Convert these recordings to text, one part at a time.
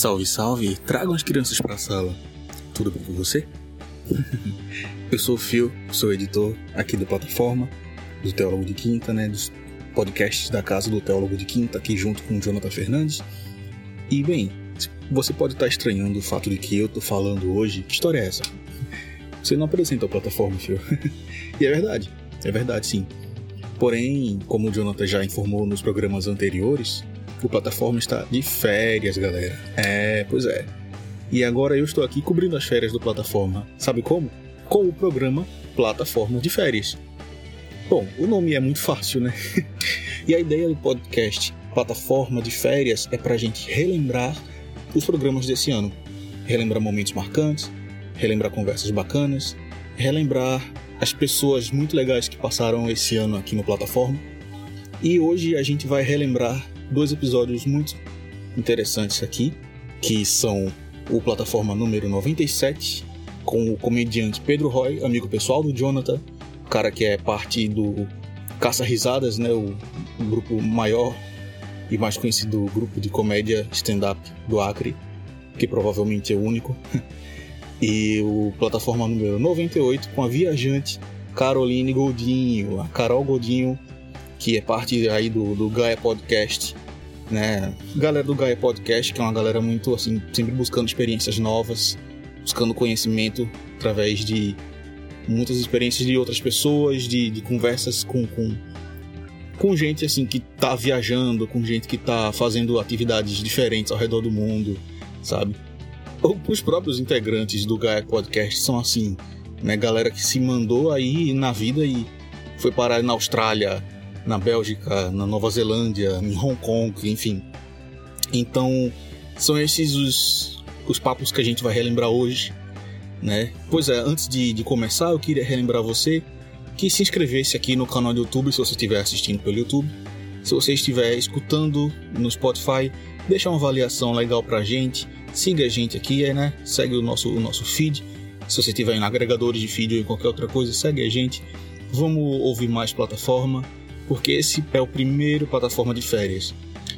Salve, salve! Tragam as crianças para a sala. Tudo bem com você? Eu sou o Fio, sou editor aqui da plataforma do Teólogo de Quinta, né, dos podcasts da casa do Teólogo de Quinta, aqui junto com o Jonathan Fernandes. E bem, você pode estar estranhando o fato de que eu tô falando hoje. Que história é essa? Você não apresenta a plataforma, Fio. e é verdade, é verdade sim. Porém, como o Jonathan já informou nos programas anteriores, o plataforma está de férias, galera. É, pois é. E agora eu estou aqui cobrindo as férias do plataforma. Sabe como? Com o programa Plataforma de Férias. Bom, o nome é muito fácil, né? e a ideia do podcast Plataforma de Férias é para a gente relembrar os programas desse ano. Relembrar momentos marcantes, relembrar conversas bacanas, relembrar as pessoas muito legais que passaram esse ano aqui no plataforma. E hoje a gente vai relembrar dois episódios muito interessantes aqui, que são o plataforma número 97, com o comediante Pedro Roy, amigo pessoal do Jonathan, cara que é parte do Caça Risadas, né, o, grupo maior e mais conhecido grupo de comédia stand-up do Acre, que provavelmente é o único. e o plataforma número 98 com a viajante Caroline Goldinho, a Carol Goldinho, que é parte aí do, do Gaia Podcast, né? Galera do Gaia Podcast, que é uma galera muito assim, sempre buscando experiências novas, buscando conhecimento através de muitas experiências de outras pessoas, de, de conversas com, com, com gente assim que tá viajando, com gente que tá fazendo atividades diferentes ao redor do mundo, sabe? Os próprios integrantes do Gaia Podcast são assim, né? Galera que se mandou aí na vida e foi parar na Austrália, na Bélgica, na Nova Zelândia, em Hong Kong, enfim. Então, são esses os, os papos que a gente vai relembrar hoje, né? Pois é, antes de, de começar, eu queria relembrar você que se inscrevesse aqui no canal do YouTube, se você estiver assistindo pelo YouTube. Se você estiver escutando no Spotify, deixa uma avaliação legal pra gente. Siga a gente aqui, né? Segue o nosso, o nosso feed. Se você estiver em agregadores de feed ou em qualquer outra coisa, segue a gente. Vamos ouvir mais plataforma porque esse é o primeiro plataforma de férias.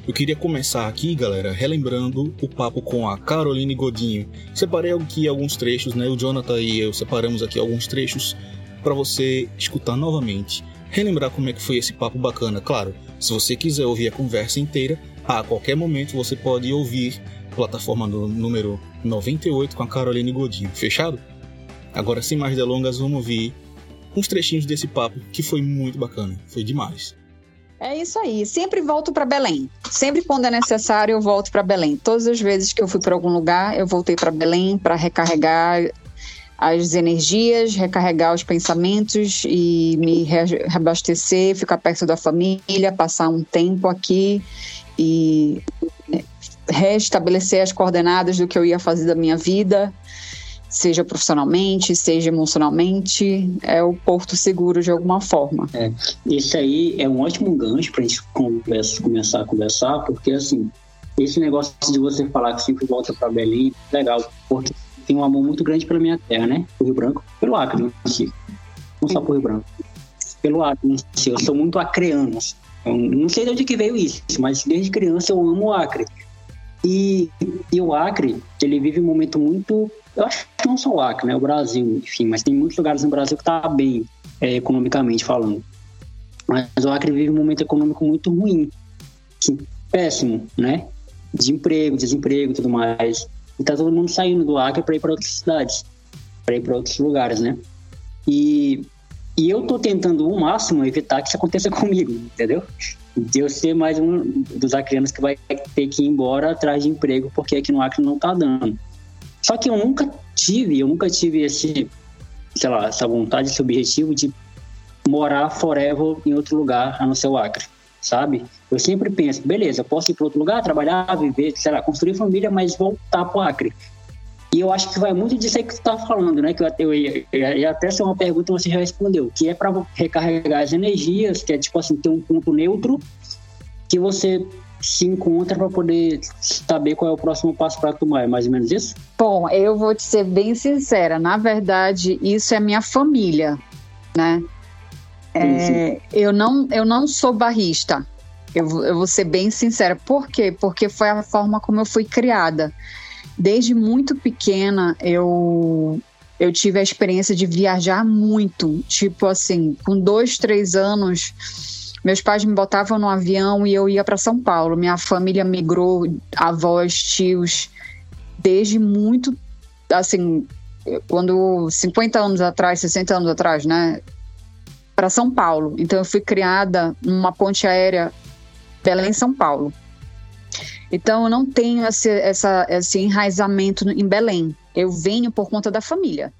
Eu queria começar aqui, galera, relembrando o papo com a Caroline Godinho. Separei aqui alguns trechos, né? O Jonathan e eu separamos aqui alguns trechos para você escutar novamente. Relembrar como é que foi esse papo bacana. Claro, se você quiser ouvir a conversa inteira, a qualquer momento você pode ouvir plataforma número 98 com a Caroline Godinho. Fechado? Agora, sem mais delongas, vamos ouvir uns trechinhos desse papo que foi muito bacana, foi demais. É isso aí. Sempre volto para Belém. Sempre quando é necessário, eu volto para Belém. Todas as vezes que eu fui para algum lugar, eu voltei para Belém para recarregar as energias, recarregar os pensamentos e me reabastecer, ficar perto da família, passar um tempo aqui e né, restabelecer as coordenadas do que eu ia fazer da minha vida seja profissionalmente, seja emocionalmente, é o porto seguro de alguma forma. É, esse aí é um ótimo gancho para a gente conversa, começar a conversar, porque assim, esse negócio de você falar que sempre volta para Belém, legal, porque tem um amor muito grande pela minha terra, né? O Rio Branco, pelo Acre em si. Não só por Rio Branco. Pelo Acre em si. Eu sou muito acreano. Eu não sei de onde que veio isso, mas desde criança eu amo o Acre. E, e o Acre, ele vive um momento muito eu acho que não só o Acre, né? O Brasil, enfim, mas tem muitos lugares no Brasil que tá bem é, economicamente falando. Mas o Acre vive um momento econômico muito ruim, assim, péssimo, né? Desemprego, desemprego e tudo mais. E tá todo mundo saindo do Acre para ir para outras cidades, para ir para outros lugares, né? E, e eu tô tentando o máximo evitar que isso aconteça comigo, entendeu? De eu ser mais um dos acreanos que vai ter que ir embora atrás de emprego porque aqui no Acre não tá dando. Só que eu nunca tive, eu nunca tive esse, sei lá, essa vontade, esse objetivo de morar forever em outro lugar a não ser o Acre, sabe? Eu sempre penso, beleza, posso ir para outro lugar, trabalhar, viver, sei lá, construir família, mas voltar para o Acre. E eu acho que vai muito disso aí que tu tá falando, né? Que eu ia até ser uma pergunta você já respondeu, que é para recarregar as energias, que é tipo assim, ter um ponto neutro que você se encontra para poder saber qual é o próximo passo para tomar. É mais ou menos isso? Bom, eu vou te ser bem sincera. Na verdade, isso é minha família, né? É, eu, não, eu não sou barrista. Eu, eu vou ser bem sincera. Por quê? Porque foi a forma como eu fui criada. Desde muito pequena, eu eu tive a experiência de viajar muito. Tipo assim, com dois, três anos, meus pais me botavam no avião e eu ia para São Paulo. Minha família migrou, avós, tios, desde muito, assim, quando 50 anos atrás, 60 anos atrás, né? Para São Paulo. Então eu fui criada numa ponte aérea Belém-São Paulo. Então eu não tenho esse, essa, esse enraizamento em Belém. Eu venho por conta da família.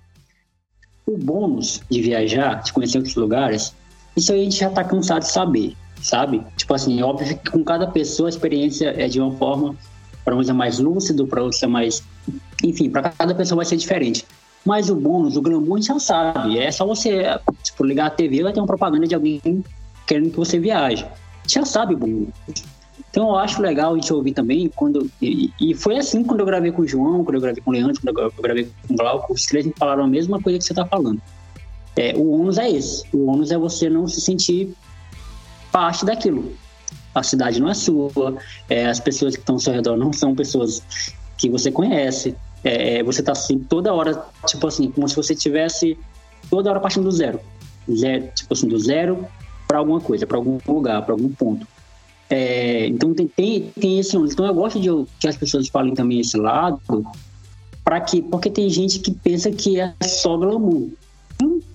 O bônus de viajar, de conhecer outros lugares, isso aí a gente já está cansado de saber, sabe? Tipo assim, é óbvio que com cada pessoa a experiência é de uma forma, para uns é mais lúcido, para outros é mais. Enfim, para cada pessoa vai ser diferente. Mas o bônus, o glamour, a gente já sabe. É só você, tipo, ligar a TV vai ter uma propaganda de alguém querendo que você viaje. Já sabe o bônus. Então eu acho legal a gente ouvir também quando. E, e, foi assim quando eu gravei com o João, quando eu gravei com o Leandro, quando eu gravei com o Glauco, os três me falaram a mesma coisa que você está falando. É, o ônus é esse. O ônus é você não se sentir parte daquilo. A cidade não é sua, é, as pessoas que estão ao seu redor não são pessoas que você conhece. É, é você está assim, toda hora, tipo assim, como se você tivesse toda hora partindo do zero. zero tipo assim, do zero para alguma coisa, para algum lugar, para algum ponto. É, então tem, tem, tem esse ônus. Então eu gosto de que as pessoas falem também esse lado, para que porque tem gente que pensa que é só glamour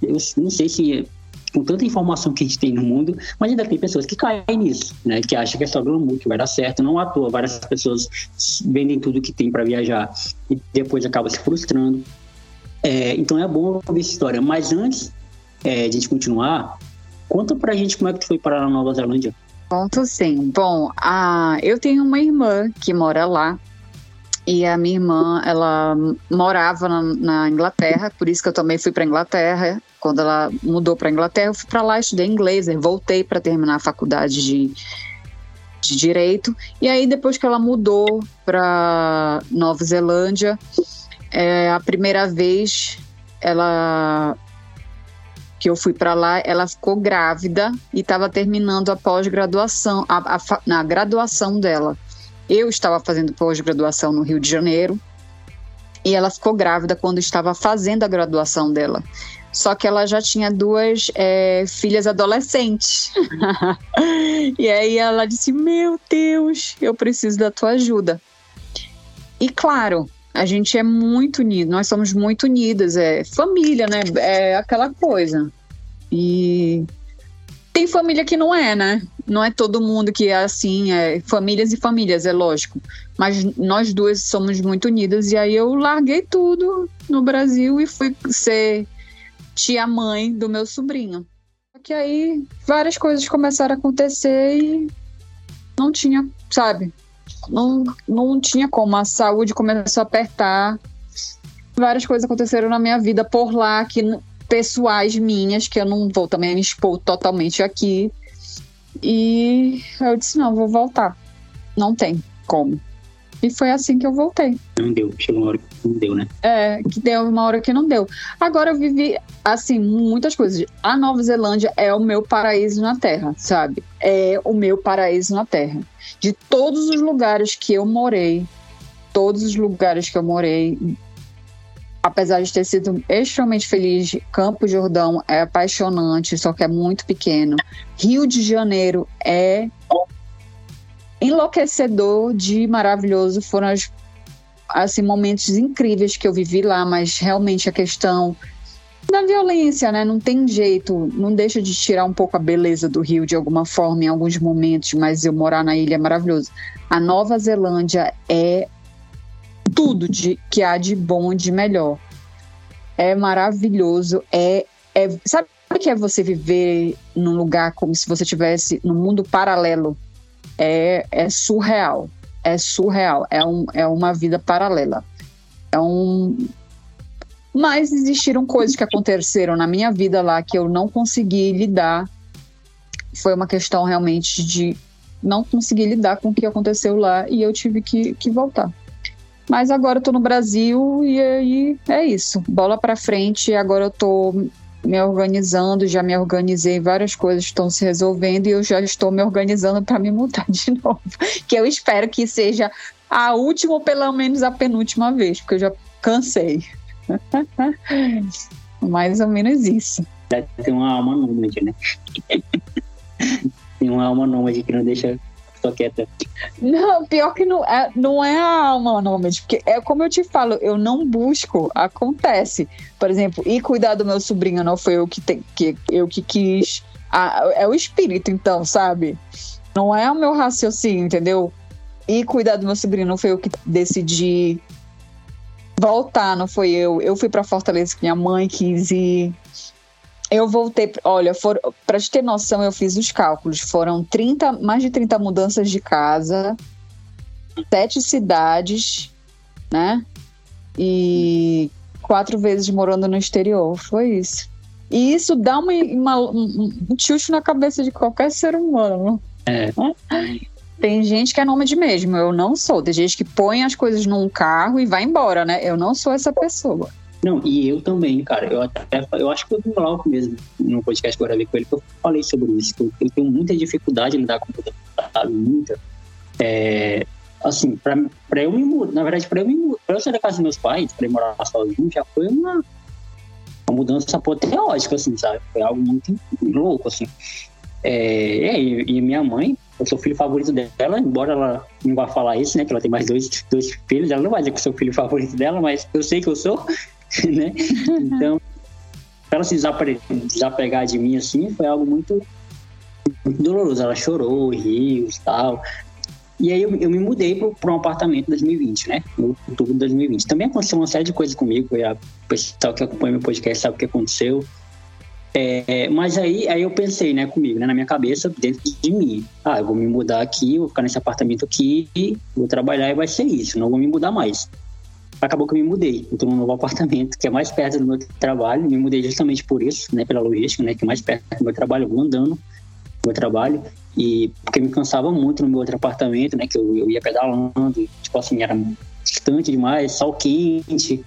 eu não sei se com tanta informação que a gente tem no mundo, mas ainda tem pessoas que caem nisso, né? Que acham que é só glamour, que vai dar certo. Não à toa, várias pessoas vendem tudo que tem para viajar e depois acaba se frustrando. É, então é bom ouvir essa história. Mas antes é, de a gente continuar, conta pra gente como é que tu foi parar na Nova Zelândia. Conto sim. Bom, a, eu tenho uma irmã que mora lá e a minha irmã, ela morava na, na Inglaterra, por isso que eu também fui para Inglaterra. Quando ela mudou para Inglaterra, eu fui para lá, estudei inglês, voltei para terminar a faculdade de, de direito. E aí, depois que ela mudou para Nova Zelândia, é, a primeira vez ela que eu fui para lá, ela ficou grávida e estava terminando a pós-graduação, a, a, a graduação dela. Eu estava fazendo pós-graduação no Rio de Janeiro e ela ficou grávida quando estava fazendo a graduação dela. Só que ela já tinha duas é, filhas adolescentes. e aí ela disse: Meu Deus, eu preciso da tua ajuda. E claro, a gente é muito unido, nós somos muito unidas, é família, né? É aquela coisa. E tem família que não é, né? Não é todo mundo que é assim, é famílias e famílias, é lógico. Mas nós duas somos muito unidas e aí eu larguei tudo no Brasil e fui ser tia-mãe do meu sobrinho. Que aí várias coisas começaram a acontecer e não tinha, sabe? Não, não tinha como. A saúde começou a apertar. Várias coisas aconteceram na minha vida por lá que pessoais minhas, que eu não vou também me expor totalmente aqui. E eu disse: não, vou voltar. Não tem como. E foi assim que eu voltei. Não deu, chegou uma hora que não deu, né? É, que deu uma hora que não deu. Agora eu vivi, assim, muitas coisas. A Nova Zelândia é o meu paraíso na Terra, sabe? É o meu paraíso na Terra. De todos os lugares que eu morei, todos os lugares que eu morei, apesar de ter sido extremamente feliz, Campo Jordão é apaixonante, só que é muito pequeno. Rio de Janeiro é enlouquecedor de maravilhoso. Foram as, assim, momentos incríveis que eu vivi lá, mas realmente a questão da violência, né? Não tem jeito, não deixa de tirar um pouco a beleza do Rio de alguma forma em alguns momentos, mas eu morar na ilha é maravilhoso. A Nova Zelândia é tudo de, que há de bom e de melhor. É maravilhoso. É, é, sabe o que é você viver num lugar como se você estivesse num mundo paralelo? É, é surreal. É surreal. É, um, é uma vida paralela. É um. Mas existiram coisas que aconteceram na minha vida lá que eu não consegui lidar. Foi uma questão realmente de não conseguir lidar com o que aconteceu lá e eu tive que, que voltar. Mas agora eu tô no Brasil e aí é isso. Bola para frente. Agora eu tô me organizando, já me organizei, várias coisas estão se resolvendo e eu já estou me organizando para me mudar de novo. Que eu espero que seja a última ou pelo menos a penúltima vez, porque eu já cansei. Mais ou menos isso. Tem uma alma nômade, né? Tem uma alma nômade que não deixa quieta. Não, pior que não é, não é a alma nômade, porque é como eu te falo, eu não busco, acontece. Por exemplo, e cuidar do meu sobrinho não foi eu que, te, que, eu que quis. Ah, é o espírito, então, sabe? Não é o meu raciocínio, entendeu? E cuidar do meu sobrinho não foi eu que decidi voltar, não foi eu. Eu fui para Fortaleza que minha mãe quis ir. Eu voltei, olha, para te ter noção, eu fiz os cálculos. Foram 30, mais de 30 mudanças de casa, sete cidades, né? E quatro vezes morando no exterior. Foi isso. E isso dá uma, uma um, um na cabeça de qualquer ser humano. É. Tem gente que é nômade mesmo, eu não sou. Tem gente que põe as coisas num carro e vai embora, né? Eu não sou essa pessoa. Não, e eu também, cara. Eu até eu acho que eu vi o mesmo no podcast que eu com ele, que eu falei sobre isso. Que eu, eu tenho muita dificuldade em lidar com sabe? Muita. É, assim, pra, pra eu me mudar, na verdade, pra eu me mudar, pra eu sair da casa dos meus pais, pra eu morar sozinho, já foi uma, uma mudança apoteótica, assim, sabe? Foi algo muito louco, assim. É, e, e minha mãe, eu sou filho favorito dela, embora ela não vá falar isso, né? Que ela tem mais dois, dois filhos, ela não vai dizer que eu sou o filho favorito dela, mas eu sei que eu sou, né? Então, ela se desapegar de mim assim foi algo muito, muito doloroso. Ela chorou, riu e tal. E aí eu, eu me mudei para um apartamento em 2020, né? No outubro de 2020. Também aconteceu uma série de coisas comigo. O pessoal que acompanha meu podcast sabe o que aconteceu. É, mas aí, aí eu pensei, né, comigo, né, na minha cabeça, dentro de mim. Ah, eu vou me mudar aqui, vou ficar nesse apartamento aqui, vou trabalhar e vai ser isso, não vou me mudar mais. Acabou que eu me mudei, eu tô num novo apartamento, que é mais perto do meu trabalho, me mudei justamente por isso, né, pela logística, né, que é mais perto do meu trabalho, eu vou andando do meu trabalho, e porque me cansava muito no meu outro apartamento, né, que eu, eu ia pedalando, tipo assim, era distante demais, sol quente,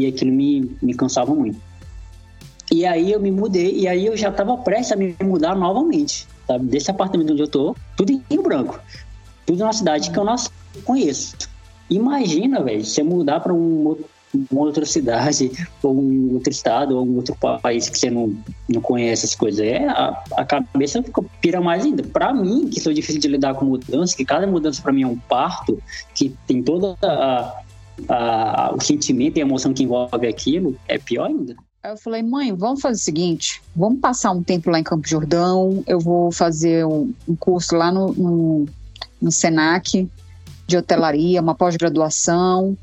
e aquilo me, me cansava muito. E aí eu me mudei, e aí eu já estava prestes a me mudar novamente, sabe? Desse apartamento onde eu tô, tudo em Branco. Tudo na cidade que eu não conheço. Imagina, velho, você mudar para um, uma outra cidade, ou um outro estado, ou um outro país que você não, não conhece as coisas. É, a, a cabeça fica, pira mais ainda. Para mim, que sou difícil de lidar com mudança, que cada mudança para mim é um parto, que tem toda a, a, o sentimento e a emoção que envolve aquilo, é pior ainda. Eu falei, mãe, vamos fazer o seguinte: vamos passar um tempo lá em Campo Jordão. Eu vou fazer um, um curso lá no, no, no, Senac de hotelaria, uma pós-graduação.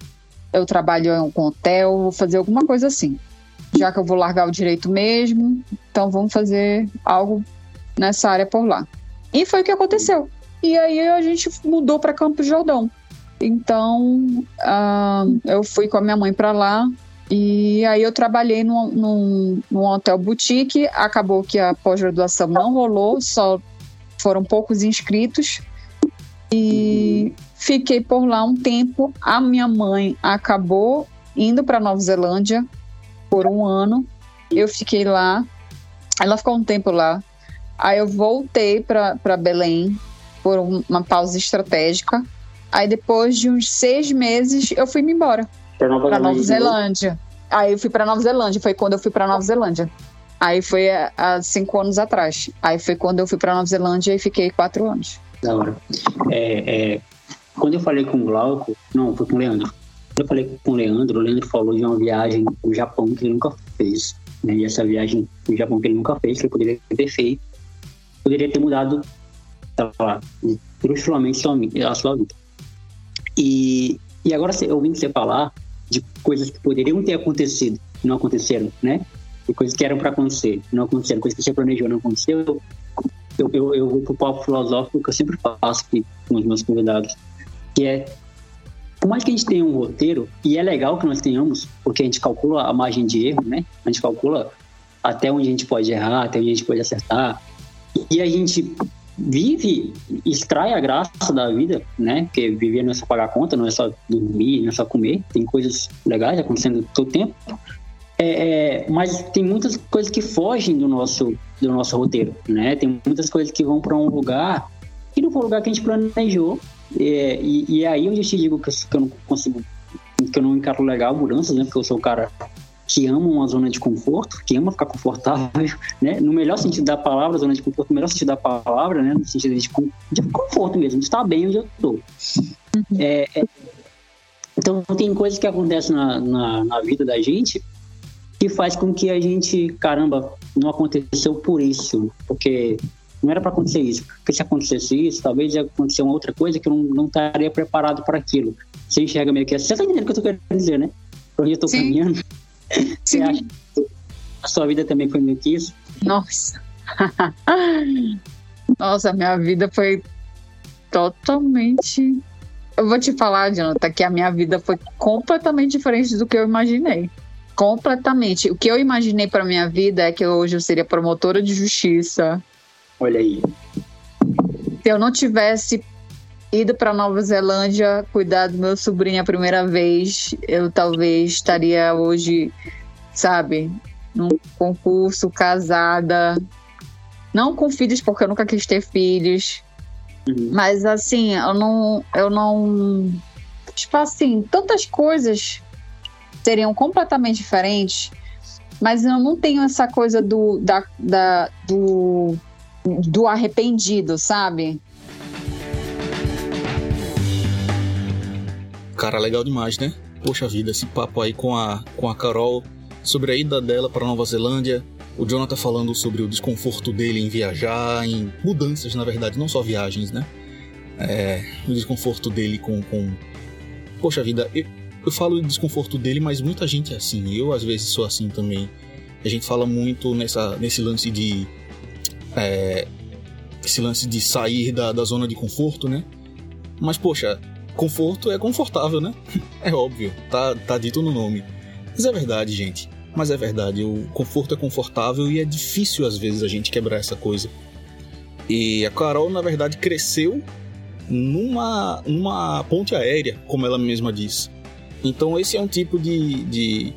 Eu trabalho com hotel, vou fazer alguma coisa assim. Já que eu vou largar o direito mesmo, então vamos fazer algo nessa área por lá. E foi o que aconteceu. E aí a gente mudou para Campo Jordão. Então uh, eu fui com a minha mãe para lá, e aí eu trabalhei num, num, num hotel boutique, acabou que a pós-graduação não rolou, só foram poucos inscritos. E fiquei por lá um tempo. A minha mãe acabou indo para Nova Zelândia por um ano. Eu fiquei lá. Ela ficou um tempo lá. Aí eu voltei para Belém por uma pausa estratégica. Aí depois de uns seis meses eu fui me embora. Para Nova, Nova Zelândia. Aí eu fui para Nova Zelândia, foi quando eu fui para Nova Zelândia. Aí foi há cinco anos atrás. Aí foi quando eu fui para Nova Zelândia e fiquei quatro anos. Da hora. É, é, quando eu falei com o Glauco, não, foi com o Leandro. Quando eu falei com o Leandro, o Leandro falou de uma viagem ao Japão que ele nunca fez. Né? E essa viagem no Japão que ele nunca fez, que ele poderia ter feito, poderia ter mudado, sei lá, drasticamente a sua vida. E, e agora, ouvindo você falar, de coisas que poderiam ter acontecido não aconteceram, né? E coisas que eram para acontecer não aconteceram, coisas que você planejou não aconteceu. Eu, eu, eu vou pro papo filosófico que eu sempre faço aqui com os meus convidados, que é por mais que a gente tenha um roteiro, e é legal que nós tenhamos, porque a gente calcula a margem de erro, né? A gente calcula até onde a gente pode errar, até onde a gente pode acertar. E a gente vive, extrai a graça da vida, né? Porque viver não é só pagar conta, não é só dormir, não é só comer, tem coisas legais acontecendo todo tempo. É, é, mas tem muitas coisas que fogem do nosso, do nosso roteiro, né? Tem muitas coisas que vão para um lugar que não foi um lugar que a gente planejou. É, e, e, é aí onde eu te digo que eu, que eu não consigo, que eu não encaro legal mudanças, né? Porque eu sou o cara que ama uma zona de conforto, que ama ficar confortável, né? No melhor sentido da palavra, zona de conforto, no melhor sentido da palavra, né? No sentido de, de conforto mesmo, de estar bem onde eu estou. Uhum. É, é, então, tem coisas que acontecem na, na, na, vida da gente que faz com que a gente, caramba, não aconteceu por isso, porque não era para acontecer isso. Porque se acontecesse isso, talvez ia acontecer uma outra coisa que eu não, não estaria preparado para aquilo. Você enxerga meio que assim. Você tá entendendo o que eu tô querendo dizer, né? Pra onde eu tô Sim. caminhando. Você acha que a sua vida também foi meio que isso? Nossa. Nossa, minha vida foi totalmente. Eu vou te falar, Jonathan, que a minha vida foi completamente diferente do que eu imaginei. Completamente. O que eu imaginei para minha vida é que hoje eu seria promotora de justiça. Olha aí. Se eu não tivesse ido para Nova Zelândia cuidar do meu sobrinho a primeira vez, eu talvez estaria hoje, sabe, num concurso, casada, não com filhos porque eu nunca quis ter filhos, uhum. mas assim, eu não, eu não, tipo assim, tantas coisas seriam completamente diferentes, mas eu não tenho essa coisa do, da, da do, do arrependido, sabe? Cara, legal demais, né? Poxa vida, esse papo aí com a, com a Carol sobre a ida dela para Nova Zelândia. O Jonathan falando sobre o desconforto dele em viajar, em mudanças, na verdade, não só viagens, né? É, o desconforto dele com. com... Poxa vida, eu, eu falo do desconforto dele, mas muita gente é assim. Eu, às vezes, sou assim também. A gente fala muito nessa, nesse lance de. É, esse lance de sair da, da zona de conforto, né? Mas, poxa, Conforto é confortável, né? É óbvio, tá, tá dito no nome. Mas é verdade, gente. Mas é verdade, o conforto é confortável e é difícil às vezes a gente quebrar essa coisa. E a Carol, na verdade, cresceu numa, numa ponte aérea, como ela mesma diz. Então esse é um tipo de, de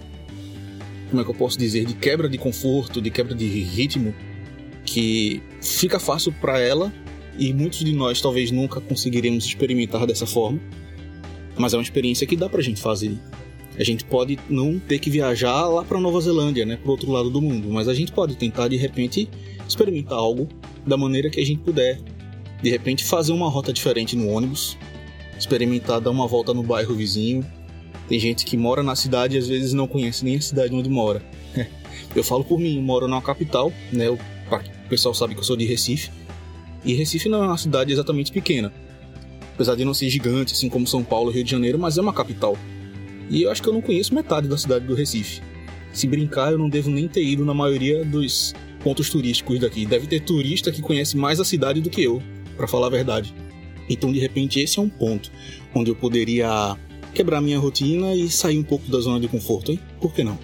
como é que eu posso dizer, de quebra de conforto, de quebra de ritmo que fica fácil para ela e muitos de nós talvez nunca conseguiremos experimentar dessa forma, mas é uma experiência que dá pra gente fazer. A gente pode não ter que viajar lá para Nova Zelândia, né, pro outro lado do mundo, mas a gente pode tentar de repente experimentar algo da maneira que a gente puder. De repente fazer uma rota diferente no ônibus, experimentar dar uma volta no bairro vizinho. Tem gente que mora na cidade e às vezes não conhece nem a cidade onde mora. Eu falo por mim, moro na capital, né? O pessoal sabe que eu sou de Recife. E Recife não é uma cidade exatamente pequena. Apesar de não ser gigante, assim como São Paulo Rio de Janeiro, mas é uma capital. E eu acho que eu não conheço metade da cidade do Recife. Se brincar, eu não devo nem ter ido na maioria dos pontos turísticos daqui. Deve ter turista que conhece mais a cidade do que eu, para falar a verdade. Então, de repente, esse é um ponto onde eu poderia quebrar minha rotina e sair um pouco da zona de conforto, hein? Por que não?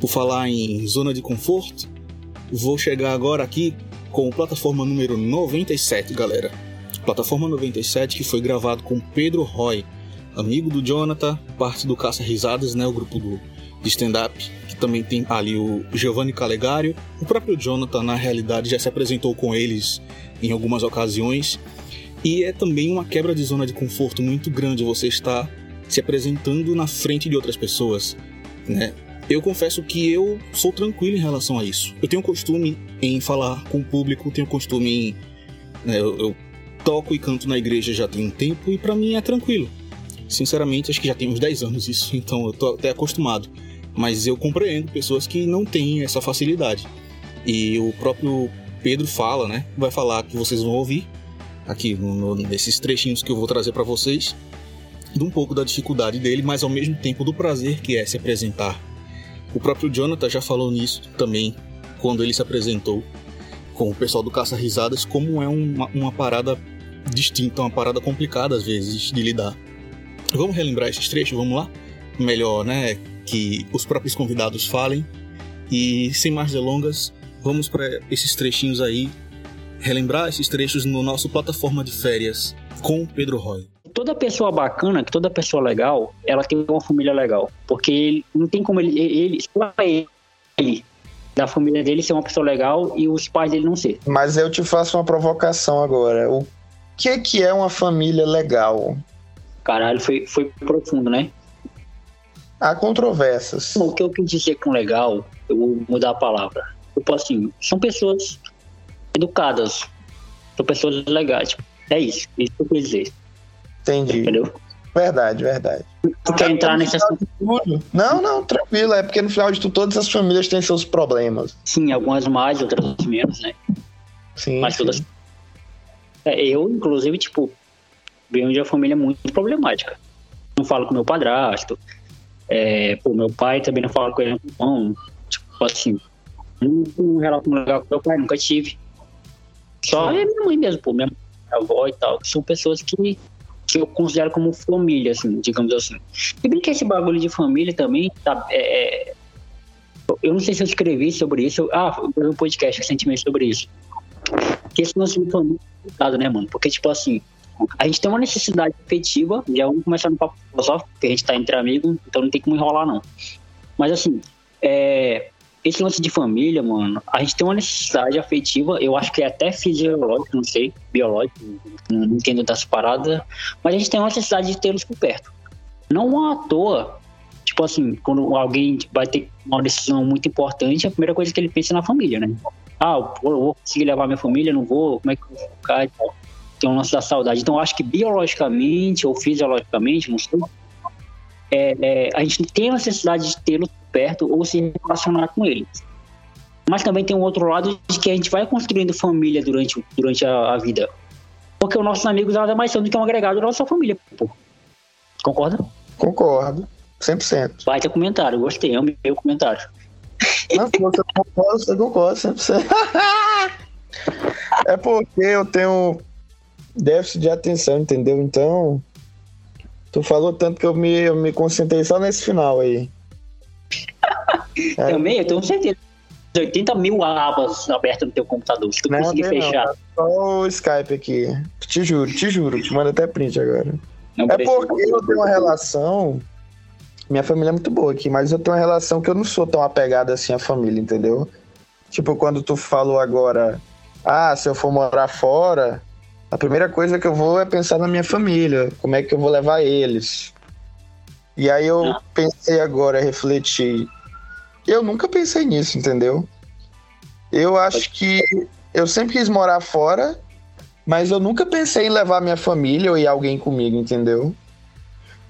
Por falar em zona de conforto, vou chegar agora aqui com plataforma número 97, galera. Plataforma 97 que foi gravado com Pedro Roy, amigo do Jonathan, parte do Caça Risadas, né, o grupo do stand-up, que também tem ali o Giovanni Calegário. O próprio Jonathan, na realidade, já se apresentou com eles em algumas ocasiões. E é também uma quebra de zona de conforto muito grande você estar se apresentando na frente de outras pessoas, né? Eu confesso que eu sou tranquilo em relação a isso. Eu tenho costume em falar com o público, tenho costume em. Né, eu, eu, toco e canto na igreja já tem um tempo e para mim é tranquilo. Sinceramente, acho que já tem uns 10 anos isso, então eu tô até acostumado. Mas eu compreendo pessoas que não têm essa facilidade. E o próprio Pedro fala, né? Vai falar que vocês vão ouvir aqui no, nesses trechinhos que eu vou trazer para vocês, de um pouco da dificuldade dele, mas ao mesmo tempo do prazer que é se apresentar o próprio Jonathan já falou nisso também quando ele se apresentou com o pessoal do Caça Risadas, como é uma, uma parada distinta, uma parada complicada às vezes de lidar. Vamos relembrar esses trechos, vamos lá? Melhor, né? Que os próprios convidados falem. E sem mais delongas, vamos para esses trechinhos aí, relembrar esses trechos no nosso plataforma de férias com Pedro Roy. Toda pessoa bacana, que toda pessoa legal, ela tem uma família legal. Porque ele, não tem como ele, ele só ele, da família dele ser uma pessoa legal e os pais dele não ser. Mas eu te faço uma provocação agora. O que que é uma família legal? Caralho, foi, foi profundo, né? Há controvérsias. O que eu quis dizer com legal, eu vou mudar a palavra. Tipo assim, são pessoas educadas, são pessoas legais. É isso, isso que eu quis dizer. Entendi. Entendeu? Verdade, verdade. Tu quer entrar nesse assunto? Não, não, tranquilo. É porque no final de tudo, todas as famílias têm seus problemas. Sim, algumas mais, outras menos, né? Sim. Mas sim. todas. É, eu, inclusive, tipo, venho de uma família muito problemática. Não falo com meu padrasto. É, pô, meu pai também não fala com ele, não. Tipo assim, um relato legal com meu pai, nunca tive. Só é minha mãe mesmo, pô, minha mãe, minha avó e tal. São pessoas que, que eu considero como família, assim, digamos assim. E bem que esse bagulho de família também, tá, é, é, eu não sei se eu escrevi sobre isso. Ah, eu um podcast recentemente sobre isso. Que esse lance de família é complicado, né, mano? Porque, tipo assim, a gente tem uma necessidade afetiva, já vamos começar no papo filosófico, porque a gente tá entre amigos, então não tem como enrolar, não. Mas, assim, é, esse lance de família, mano, a gente tem uma necessidade afetiva, eu acho que é até fisiológica, não sei, biológica, não entendo das paradas, mas a gente tem uma necessidade de tê-los por perto. Não à toa, tipo assim, quando alguém vai ter uma decisão muito importante, a primeira coisa que ele pensa é na família, né? Ah, eu vou conseguir levar minha família, não vou, como é que eu vou ficar e tal. Tem um lance da saudade. Então, acho que biologicamente ou fisiologicamente, não sei, é, é, a gente tem a necessidade de tê-lo perto ou se relacionar com ele. Mas também tem um outro lado de que a gente vai construindo família durante, durante a, a vida. Porque os nossos amigos nada mais são do que um agregado da nossa família, pô. Concorda? Concordo. 100%. Vai ter comentário, gostei, é o meu comentário. Não, você concorda, você concorda 100%. é porque eu tenho déficit de atenção, entendeu? Então, tu falou tanto que eu me, eu me concentrei só nesse final aí. É. Também, eu tenho certeza. 80 mil abas abertas no teu computador. Se tu Não, conseguir não, fechar. tá Só o Skype aqui. Te juro, te juro. Te mando até print agora. Não É porque eu tenho uma relação. Minha família é muito boa aqui, mas eu tenho uma relação que eu não sou tão apegado assim à família, entendeu? Tipo, quando tu falou agora, ah, se eu for morar fora, a primeira coisa que eu vou é pensar na minha família, como é que eu vou levar eles. E aí eu Ah. pensei agora, refleti. Eu nunca pensei nisso, entendeu? Eu acho que eu sempre quis morar fora, mas eu nunca pensei em levar minha família ou ir alguém comigo, entendeu?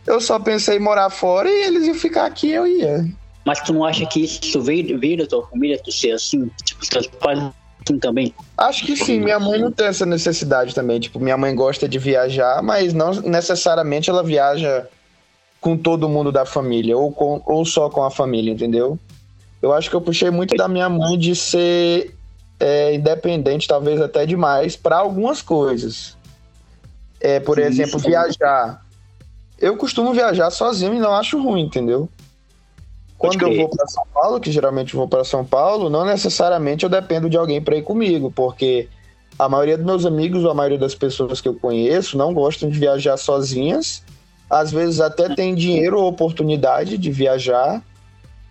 Eu só pensei em morar fora e eles iam ficar aqui, eu ia. Mas tu não acha que isso veio, veio da tua família, tu ser assim? Tipo, seus pais assim também? Acho que sim, minha mãe não tem essa necessidade também. Tipo, minha mãe gosta de viajar, mas não necessariamente ela viaja com todo mundo da família, ou, com, ou só com a família, entendeu? Eu acho que eu puxei muito da minha mãe de ser é, independente, talvez até demais, para algumas coisas. É, por Sim, exemplo, sim. viajar. Eu costumo viajar sozinho e não acho ruim, entendeu? Quando eu vou para São Paulo, que geralmente eu vou para São Paulo, não necessariamente eu dependo de alguém para ir comigo, porque a maioria dos meus amigos ou a maioria das pessoas que eu conheço não gostam de viajar sozinhas. Às vezes até tem dinheiro ou oportunidade de viajar,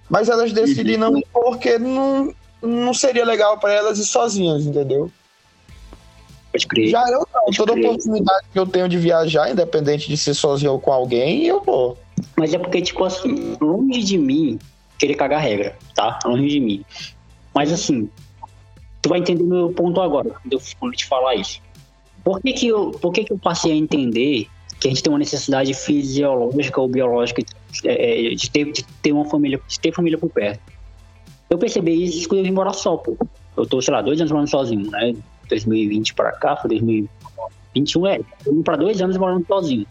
mas elas decidem não porque não, não seria legal para elas ir sozinhas, entendeu? Pode crer. Já eu não, Pode toda crer. oportunidade que eu tenho de viajar, independente de ser sozinho ou com alguém, eu vou. Mas é porque, tipo assim, longe de mim querer cagar regra, tá? Longe de mim. Mas assim, tu vai entender meu ponto agora, quando eu, quando eu te falar isso. Por que que, eu, por que que eu passei a entender que a gente tem uma necessidade fisiológica ou biológica é, é, de, ter, de ter uma família, de ter família por perto? Eu percebi isso quando eu vim morar só, pô. Eu tô, sei lá, dois anos morando sozinho, né? 2020 pra cá, foi 2021, é. Eu vim pra dois anos morando sozinho.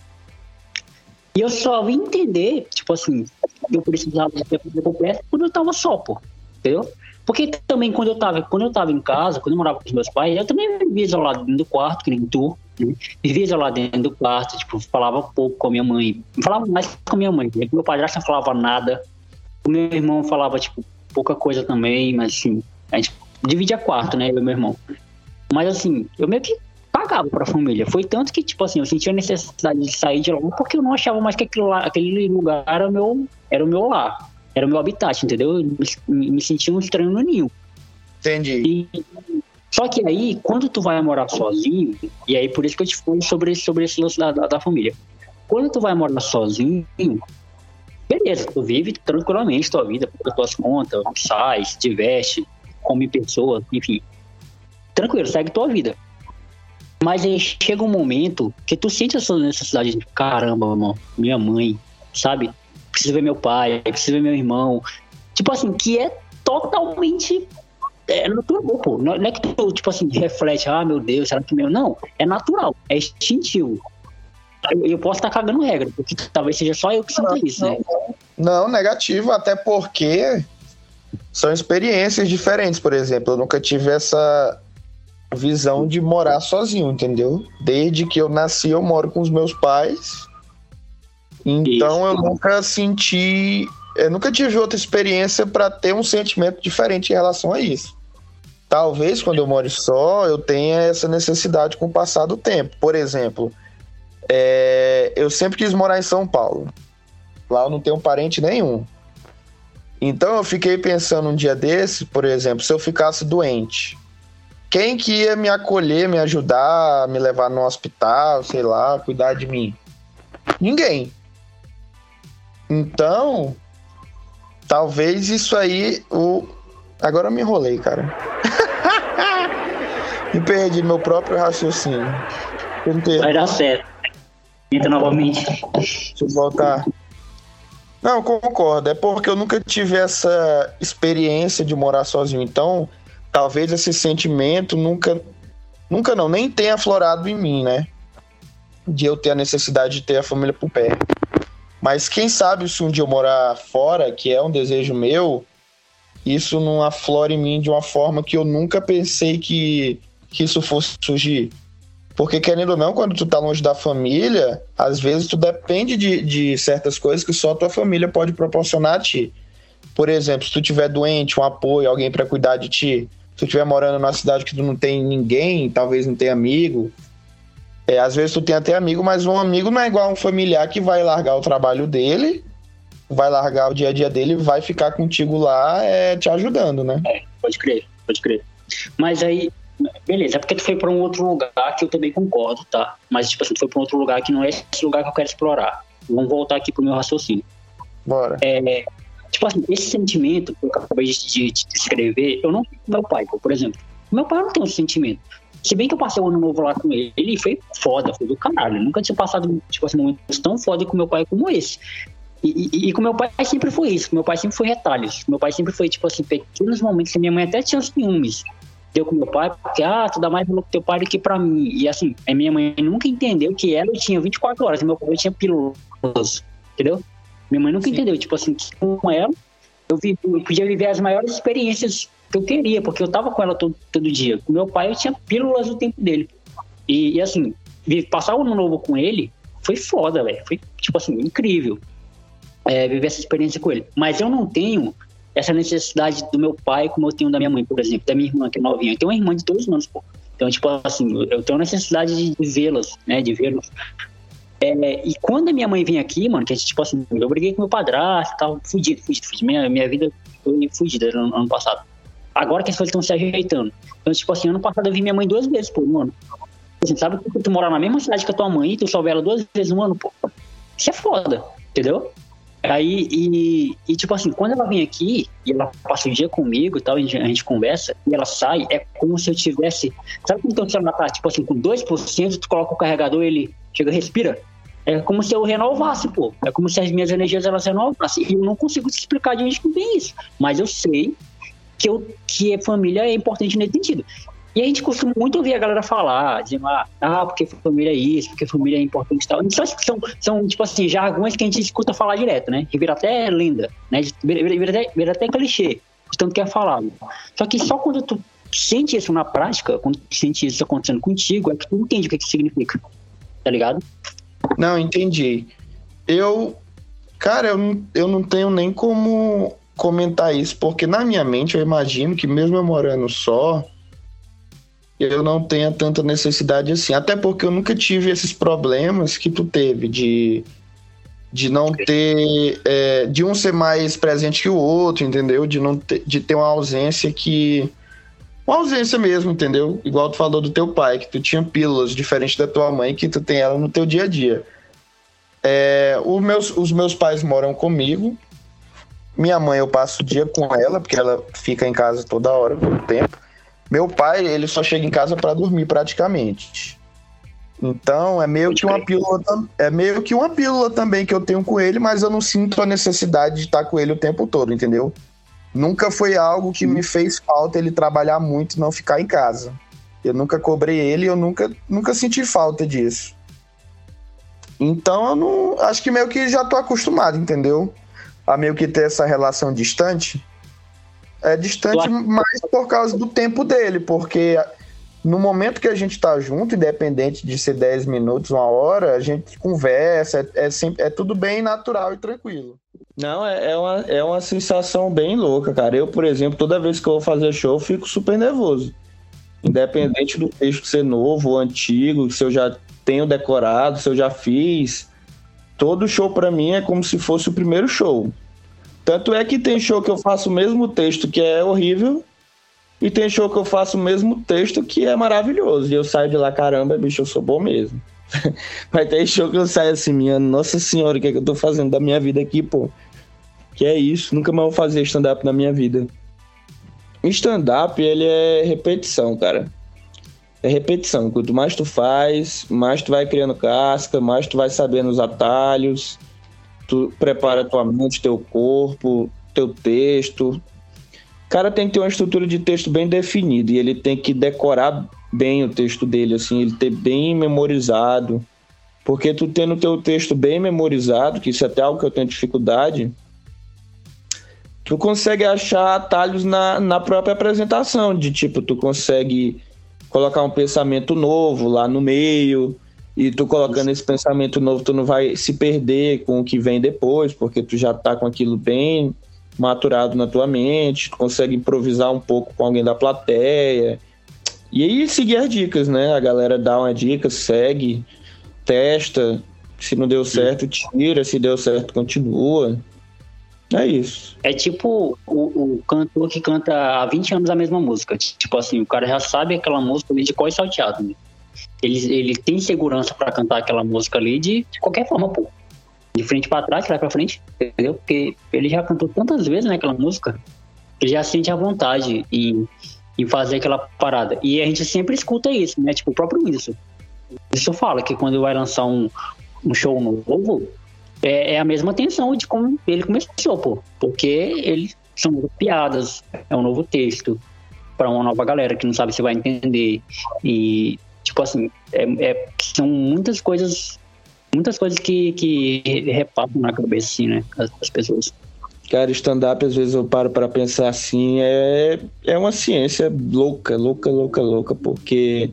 E eu só vim entender, tipo assim, eu precisava de ter família por perto quando eu tava só, pô. Entendeu? Porque também quando eu tava, quando eu tava em casa, quando eu morava com os meus pais, eu também vivia isolado dentro do quarto, que nem tu. Né? Vivia isolado dentro do quarto, tipo, falava pouco com a minha mãe. Falava mais com a minha mãe. Meu padrasto não falava nada. O meu irmão falava, tipo, pouca coisa também, mas assim, a gente dividia quarto, né? Eu e meu irmão. Mas assim, eu meio que cagava pra família. Foi tanto que, tipo assim, eu sentia a necessidade de sair de lá porque eu não achava mais que aquilo lá, aquele lugar era o meu, era o meu lar, era o meu habitat, entendeu? Eu me, me sentia um estranho no ninho. Entendi. E, só que aí, quando tu vai morar sozinho, e aí por isso que eu te falo sobre, sobre esse lance da, da, da família. Quando tu vai morar sozinho, beleza, tu vive tranquilamente tua vida, paga tuas contas, sai, se diverte, come pessoas, enfim. Tranquilo, segue tua vida. Mas aí chega um momento que tu sente essa necessidade de caramba, mano, minha mãe, sabe? Preciso ver meu pai, preciso ver meu irmão. Tipo assim, que é totalmente é natural, pô. Não é que tu, tipo assim, reflete, ah, meu Deus, será que meu. Não, é natural, é instintivo. Eu, eu posso estar cagando regra, porque talvez seja só eu que sinta isso, né? Não, negativo, até porque são experiências diferentes, por exemplo. Eu nunca tive essa visão de morar sozinho, entendeu? Desde que eu nasci, eu moro com os meus pais. Então Isso. eu nunca senti. Eu nunca tive outra experiência para ter um sentimento diferente em relação a isso. Talvez quando eu moro só, eu tenha essa necessidade com o passar do tempo. Por exemplo, é... eu sempre quis morar em São Paulo. Lá eu não tenho parente nenhum. Então eu fiquei pensando um dia desse, por exemplo, se eu ficasse doente, quem que ia me acolher, me ajudar, me levar no hospital, sei lá, cuidar de mim? Ninguém. Então, talvez isso aí o agora eu me enrolei, cara. me perdi meu próprio raciocínio. Vai dar certo. Entra novamente. Deixa eu voltar. Não, concordo. É porque eu nunca tive essa experiência de morar sozinho. Então, talvez esse sentimento nunca, nunca não, nem tenha aflorado em mim, né? De eu ter a necessidade de ter a família por perto. Mas quem sabe se um dia eu morar fora, que é um desejo meu, isso não aflora em mim de uma forma que eu nunca pensei que, que isso fosse surgir. Porque, querendo ou não, quando tu tá longe da família, às vezes tu depende de, de certas coisas que só tua família pode proporcionar a ti. Por exemplo, se tu tiver doente, um apoio, alguém para cuidar de ti, se tu estiver morando numa cidade que tu não tem ninguém, talvez não tenha amigo. É, às vezes tu tem até amigo, mas um amigo não é igual a um familiar que vai largar o trabalho dele, vai largar o dia a dia dele, vai ficar contigo lá é, te ajudando, né? É, pode crer, pode crer. Mas aí, beleza, é porque tu foi para um outro lugar que eu também concordo, tá? Mas, tipo assim, tu foi para um outro lugar que não é esse lugar que eu quero explorar. Vamos voltar aqui pro meu raciocínio. Bora. É, Tipo assim, esse sentimento que eu acabei de, de descrever, eu não tenho meu pai, por exemplo. Meu pai não tem esse sentimento. Se bem que eu passei o ano novo lá com ele, ele foi foda, foi do caralho. Eu nunca tinha passado, tipo assim, momentos tão foda com meu pai como esse. E, e, e, com meu pai sempre foi isso, meu pai sempre foi retalhos. Meu pai sempre foi, tipo assim, pequenos momentos que minha mãe até tinha ciúmes. Deu com meu pai, porque, ah, tu dá mais valor pro teu pai do que pra mim. E assim, a minha mãe nunca entendeu que ela tinha 24 horas e meu pai tinha pílulas, entendeu? Minha mãe nunca Sim. entendeu, tipo assim, com ela, eu, vi, eu podia viver as maiores experiências que eu queria, porque eu tava com ela todo, todo dia. Com meu pai, eu tinha pílulas do tempo dele. E, e assim, passar o ano novo com ele foi foda, velho. Foi, tipo assim, incrível é, viver essa experiência com ele. Mas eu não tenho essa necessidade do meu pai como eu tenho da minha mãe, por exemplo, da minha irmã, que é novinha. Eu tenho uma irmã de dois anos, pô. Então, tipo assim, eu tenho necessidade de vê-las, né? De vê-los é, e quando a minha mãe vem aqui, mano, que a gente, tipo assim, eu briguei com meu padrasto tal, fudido, fudido, fudido. Minha, minha vida foi fudida no ano passado. Agora que as coisas estão se ajeitando. Então, tipo assim, ano passado eu vi minha mãe duas vezes por ano. Assim, sabe que tu mora na mesma cidade que a tua mãe e tu só vê ela duas vezes no ano, pô. Isso é foda, entendeu? Aí, e, e, tipo assim, quando ela vem aqui e ela passa o dia comigo e tal, a gente, a gente conversa, e ela sai, é como se eu tivesse. Sabe quando teu celular tá, tipo assim, com 2%, tu coloca o carregador ele chega, respira? É como se eu renovasse, pô. É como se as minhas energias elas renovassem. E eu não consigo te explicar de onde vem isso. Mas eu sei que, eu, que a família é importante nesse sentido. E a gente costuma muito ouvir a galera falar, dizendo, ah, ah porque família é isso, porque família é importante e tal. Então, são, são, tipo assim, jargões que a gente escuta falar direto, né? Que vira até lenda, né? Vira, vira, até, vira até clichê, tanto que é falado. Só que só quando tu sente isso na prática, quando tu sente isso acontecendo contigo, é que tu entende o que, que significa, tá ligado? Não, entendi. Eu, cara, eu, eu não tenho nem como comentar isso, porque na minha mente eu imagino que mesmo eu morando só, eu não tenha tanta necessidade assim. Até porque eu nunca tive esses problemas que tu teve de, de não ter. É, de um ser mais presente que o outro, entendeu? De, não ter, de ter uma ausência que. Uma ausência mesmo, entendeu? Igual tu falou do teu pai, que tu tinha pílulas diferente da tua mãe, que tu tem ela no teu dia a dia. É, meus, os meus pais moram comigo. Minha mãe eu passo o dia com ela, porque ela fica em casa toda hora, todo tempo. Meu pai, ele só chega em casa para dormir praticamente. Então, é meio que uma pílula, é meio que uma pílula também que eu tenho com ele, mas eu não sinto a necessidade de estar com ele o tempo todo, entendeu? Nunca foi algo que me fez falta ele trabalhar muito e não ficar em casa. Eu nunca cobrei ele, eu nunca, nunca senti falta disso. Então, eu não, acho que meio que já tô acostumado, entendeu? A meio que ter essa relação distante é distante mais por causa do tempo dele, porque no momento que a gente tá junto, independente de ser 10 minutos, uma hora, a gente conversa, é, é, sempre, é tudo bem natural e tranquilo. Não, é, é, uma, é uma sensação bem louca, cara. Eu, por exemplo, toda vez que eu vou fazer show, eu fico super nervoso. Independente do texto ser novo ou antigo, se eu já tenho decorado, se eu já fiz, todo show para mim é como se fosse o primeiro show. Tanto é que tem show que eu faço o mesmo texto que é horrível, e tem show que eu faço o mesmo texto que é maravilhoso. E eu saio de lá, caramba, bicho, eu sou bom mesmo. Mas tem show que eu saio assim, minha nossa senhora, o que é que eu tô fazendo da minha vida aqui, pô? Que é isso, nunca mais vou fazer stand-up na minha vida. Stand-up, ele é repetição, cara. É repetição. Quanto mais tu faz, mais tu vai criando casca, mais tu vai sabendo os atalhos tu prepara tua mente, teu corpo, teu texto. O cara tem que ter uma estrutura de texto bem definida e ele tem que decorar bem o texto dele, assim, ele ter bem memorizado. Porque tu tendo teu texto bem memorizado, que isso é até algo que eu tenho dificuldade, tu consegue achar atalhos na, na própria apresentação, de tipo, tu consegue colocar um pensamento novo lá no meio, e tu colocando esse pensamento novo, tu não vai se perder com o que vem depois, porque tu já tá com aquilo bem maturado na tua mente, tu consegue improvisar um pouco com alguém da plateia. E aí seguir as dicas, né? A galera dá uma dica, segue, testa. Se não deu certo, tira. Se deu certo, continua. É isso. É tipo o, o cantor que canta há 20 anos a mesma música. Tipo assim, o cara já sabe aquela música de qual é salteado. Né? ele, ele tem segurança para cantar aquela música ali de, de qualquer forma, pô. De frente para trás, lá para frente, entendeu? Porque ele já cantou tantas vezes naquela né, música, ele já sente a vontade em, em fazer aquela parada. E a gente sempre escuta isso, né? Tipo, o próprio Whindersson. Isso fala que quando vai lançar um, um show novo, é, é, a mesma tensão de como ele começou, pô. Porque ele são piadas, é um novo texto para uma nova galera que não sabe se vai entender. E Tipo assim, é, é, são muitas coisas, muitas coisas que, que repassam na cabeça, assim, né, as, pessoas. Cara, stand-up, às vezes eu paro para pensar assim, é, é uma ciência louca, louca, louca, louca, porque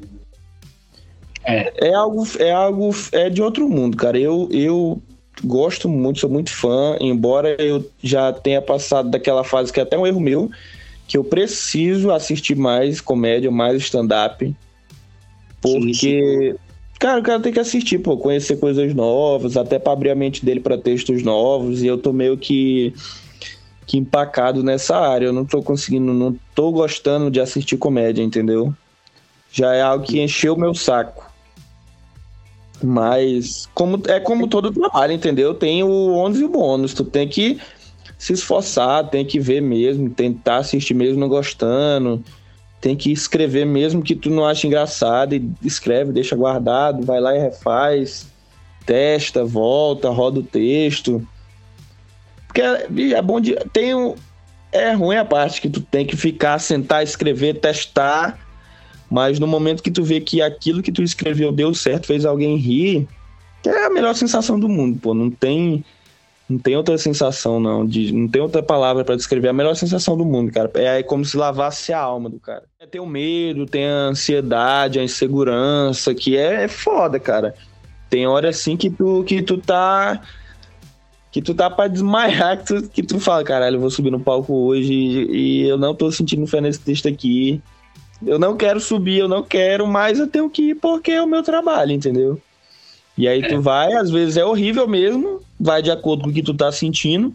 é. é algo, é algo, é de outro mundo, cara. Eu, eu gosto muito, sou muito fã, embora eu já tenha passado daquela fase que é até um erro meu, que eu preciso assistir mais comédia, mais stand-up. Porque, sim, sim. cara, o cara tem que assistir, pô, conhecer coisas novas, até pra abrir a mente dele para textos novos, e eu tô meio que, que empacado nessa área. Eu não tô conseguindo, não tô gostando de assistir comédia, entendeu? Já é algo que encheu o meu saco. Mas como, é como todo trabalho, entendeu? Tem o ônus e o bônus. Tu tem que se esforçar, tem que ver mesmo, tentar assistir mesmo não gostando tem que escrever mesmo que tu não ache engraçado e escreve, deixa guardado, vai lá e refaz, testa, volta, roda o texto. Porque é, é bom de tem um, é ruim a parte que tu tem que ficar, sentar, escrever, testar, mas no momento que tu vê que aquilo que tu escreveu deu certo, fez alguém rir, é a melhor sensação do mundo, pô, não tem não tem outra sensação, não. De, não tem outra palavra para descrever. A melhor sensação do mundo, cara. É como se lavasse a alma do cara. É, tem o medo, tem a ansiedade, a insegurança, que é, é foda, cara. Tem hora assim que tu, que tu tá. Que tu tá pra desmaiar, que tu, que tu fala, caralho, eu vou subir no palco hoje e, e eu não tô sentindo fé nesse texto aqui. Eu não quero subir, eu não quero, mas eu tenho que ir porque é o meu trabalho, entendeu? E aí tu vai, às vezes é horrível mesmo, vai de acordo com o que tu tá sentindo.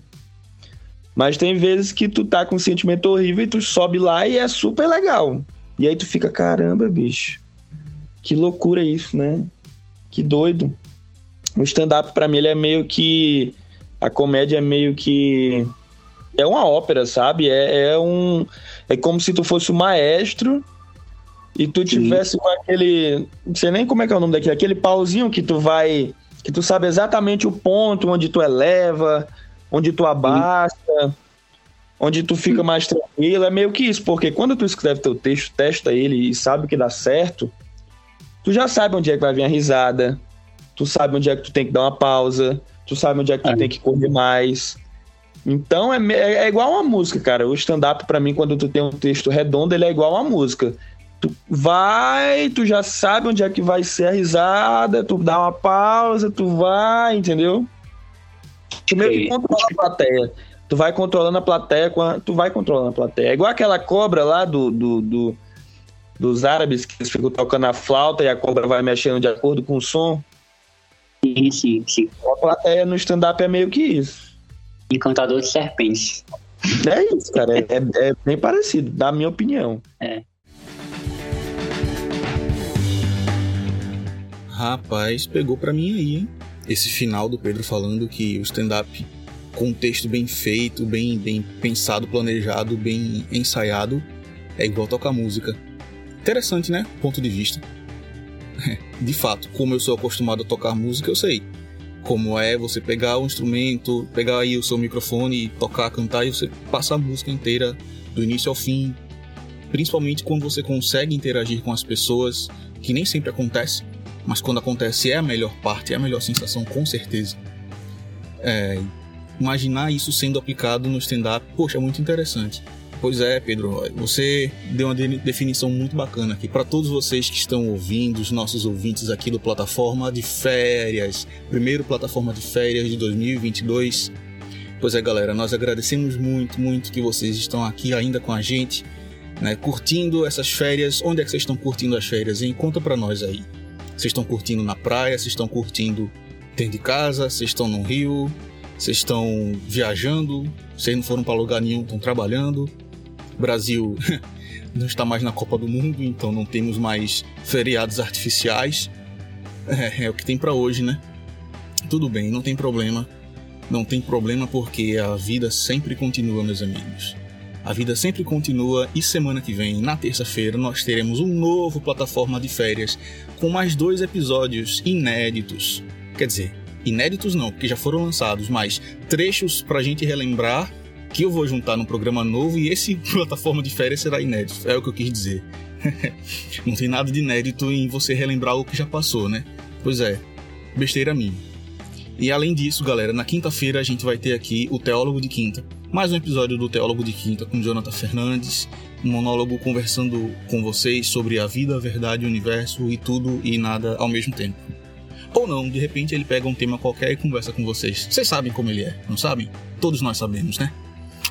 Mas tem vezes que tu tá com um sentimento horrível e tu sobe lá e é super legal. E aí tu fica, caramba, bicho. Que loucura isso, né? Que doido. O stand-up pra mim ele é meio que. A comédia é meio que. É uma ópera, sabe? É, é um. É como se tu fosse o maestro e tu tivesse com aquele. Não sei nem como é que é o nome daquele. Aquele pauzinho que tu vai. Que tu sabe exatamente o ponto onde tu eleva, onde tu abaixa, onde tu fica mais tranquilo. É meio que isso, porque quando tu escreve teu texto, testa ele e sabe que dá certo, tu já sabe onde é que vai vir a risada, tu sabe onde é que tu tem que dar uma pausa, tu sabe onde é que tu É. tem que correr mais. Então é, é, é igual uma música, cara. O stand-up, pra mim, quando tu tem um texto redondo, ele é igual uma música. Tu vai, tu já sabe onde é que vai ser a risada, tu dá uma pausa, tu vai, entendeu? Tu meio que controla a plateia. Tu vai controlando a plateia, tu vai controlando a plateia. É igual aquela cobra lá do, do, do- dos árabes que eles ficam tocando a flauta e a cobra vai mexendo de acordo com o som. Sim, sim, sim. A plateia no stand-up é meio que isso. Encantador de serpentes. É isso, cara. É, é- é bem parecido, da minha opinião. Rapaz, pegou pra mim aí, hein? Esse final do Pedro falando que o stand-up com um texto bem feito, bem, bem pensado, planejado, bem ensaiado, é igual tocar música. Interessante, né? Ponto de vista. De fato, como eu sou acostumado a tocar música, eu sei. Como é você pegar o instrumento, pegar aí o seu microfone tocar, cantar e você passar a música inteira do início ao fim. Principalmente quando você consegue interagir com as pessoas, que nem sempre acontece mas quando acontece é a melhor parte, é a melhor sensação, com certeza. É, imaginar isso sendo aplicado no stand-up, poxa, é muito interessante. Pois é, Pedro, você deu uma de- definição muito bacana aqui para todos vocês que estão ouvindo, os nossos ouvintes aqui do plataforma de férias, primeiro plataforma de férias de 2022. Pois é, galera, nós agradecemos muito, muito que vocês estão aqui ainda com a gente, né, curtindo essas férias. Onde é que vocês estão curtindo as férias, hein? Conta para nós aí. Vocês estão curtindo na praia? Vocês estão curtindo dentro de casa? Vocês estão no rio? Vocês estão viajando? Vocês não foram para lugar nenhum, estão trabalhando? Brasil não está mais na Copa do Mundo, então não temos mais feriados artificiais. É, é o que tem para hoje, né? Tudo bem, não tem problema. Não tem problema porque a vida sempre continua, meus amigos. A vida sempre continua e semana que vem, na terça-feira, nós teremos um novo plataforma de férias com mais dois episódios inéditos. Quer dizer, inéditos não, porque já foram lançados, mas trechos pra gente relembrar que eu vou juntar num programa novo e esse plataforma de férias será inédito. É o que eu quis dizer. não tem nada de inédito em você relembrar o que já passou, né? Pois é, besteira minha. E além disso, galera, na quinta-feira a gente vai ter aqui o Teólogo de Quinta. Mais um episódio do Teólogo de Quinta com Jonathan Fernandes. Um monólogo conversando com vocês sobre a vida, a verdade, o universo e tudo e nada ao mesmo tempo. Ou não, de repente ele pega um tema qualquer e conversa com vocês. Vocês sabem como ele é, não sabem? Todos nós sabemos, né?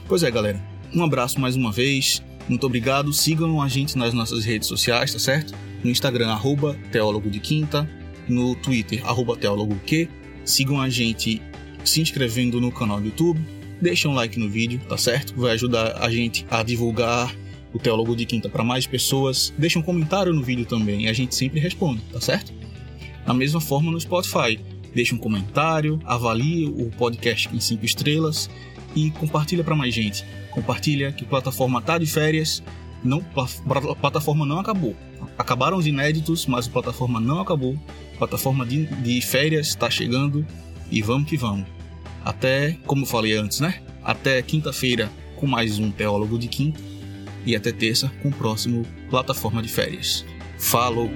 Pois é, galera. Um abraço mais uma vez. Muito obrigado. Sigam a gente nas nossas redes sociais, tá certo? No Instagram, arroba Teólogo de Quinta. No Twitter, arroba Teólogo. Sigam a gente se inscrevendo no canal do YouTube. Deixem um like no vídeo, tá certo? Vai ajudar a gente a divulgar o Teólogo de Quinta para mais pessoas. Deixem um comentário no vídeo também, a gente sempre responde, tá certo? Da mesma forma no Spotify. Deixe um comentário, avalie o podcast em 5 estrelas e compartilha para mais gente. Compartilha que a plataforma tá de férias. Não, a plataforma não acabou. Acabaram os inéditos, mas a plataforma não acabou. A plataforma de, de férias está chegando e vamos que vamos. Até, como eu falei antes, né? Até quinta-feira com mais um Teólogo de Quinta e até terça com o próximo Plataforma de Férias. Falou!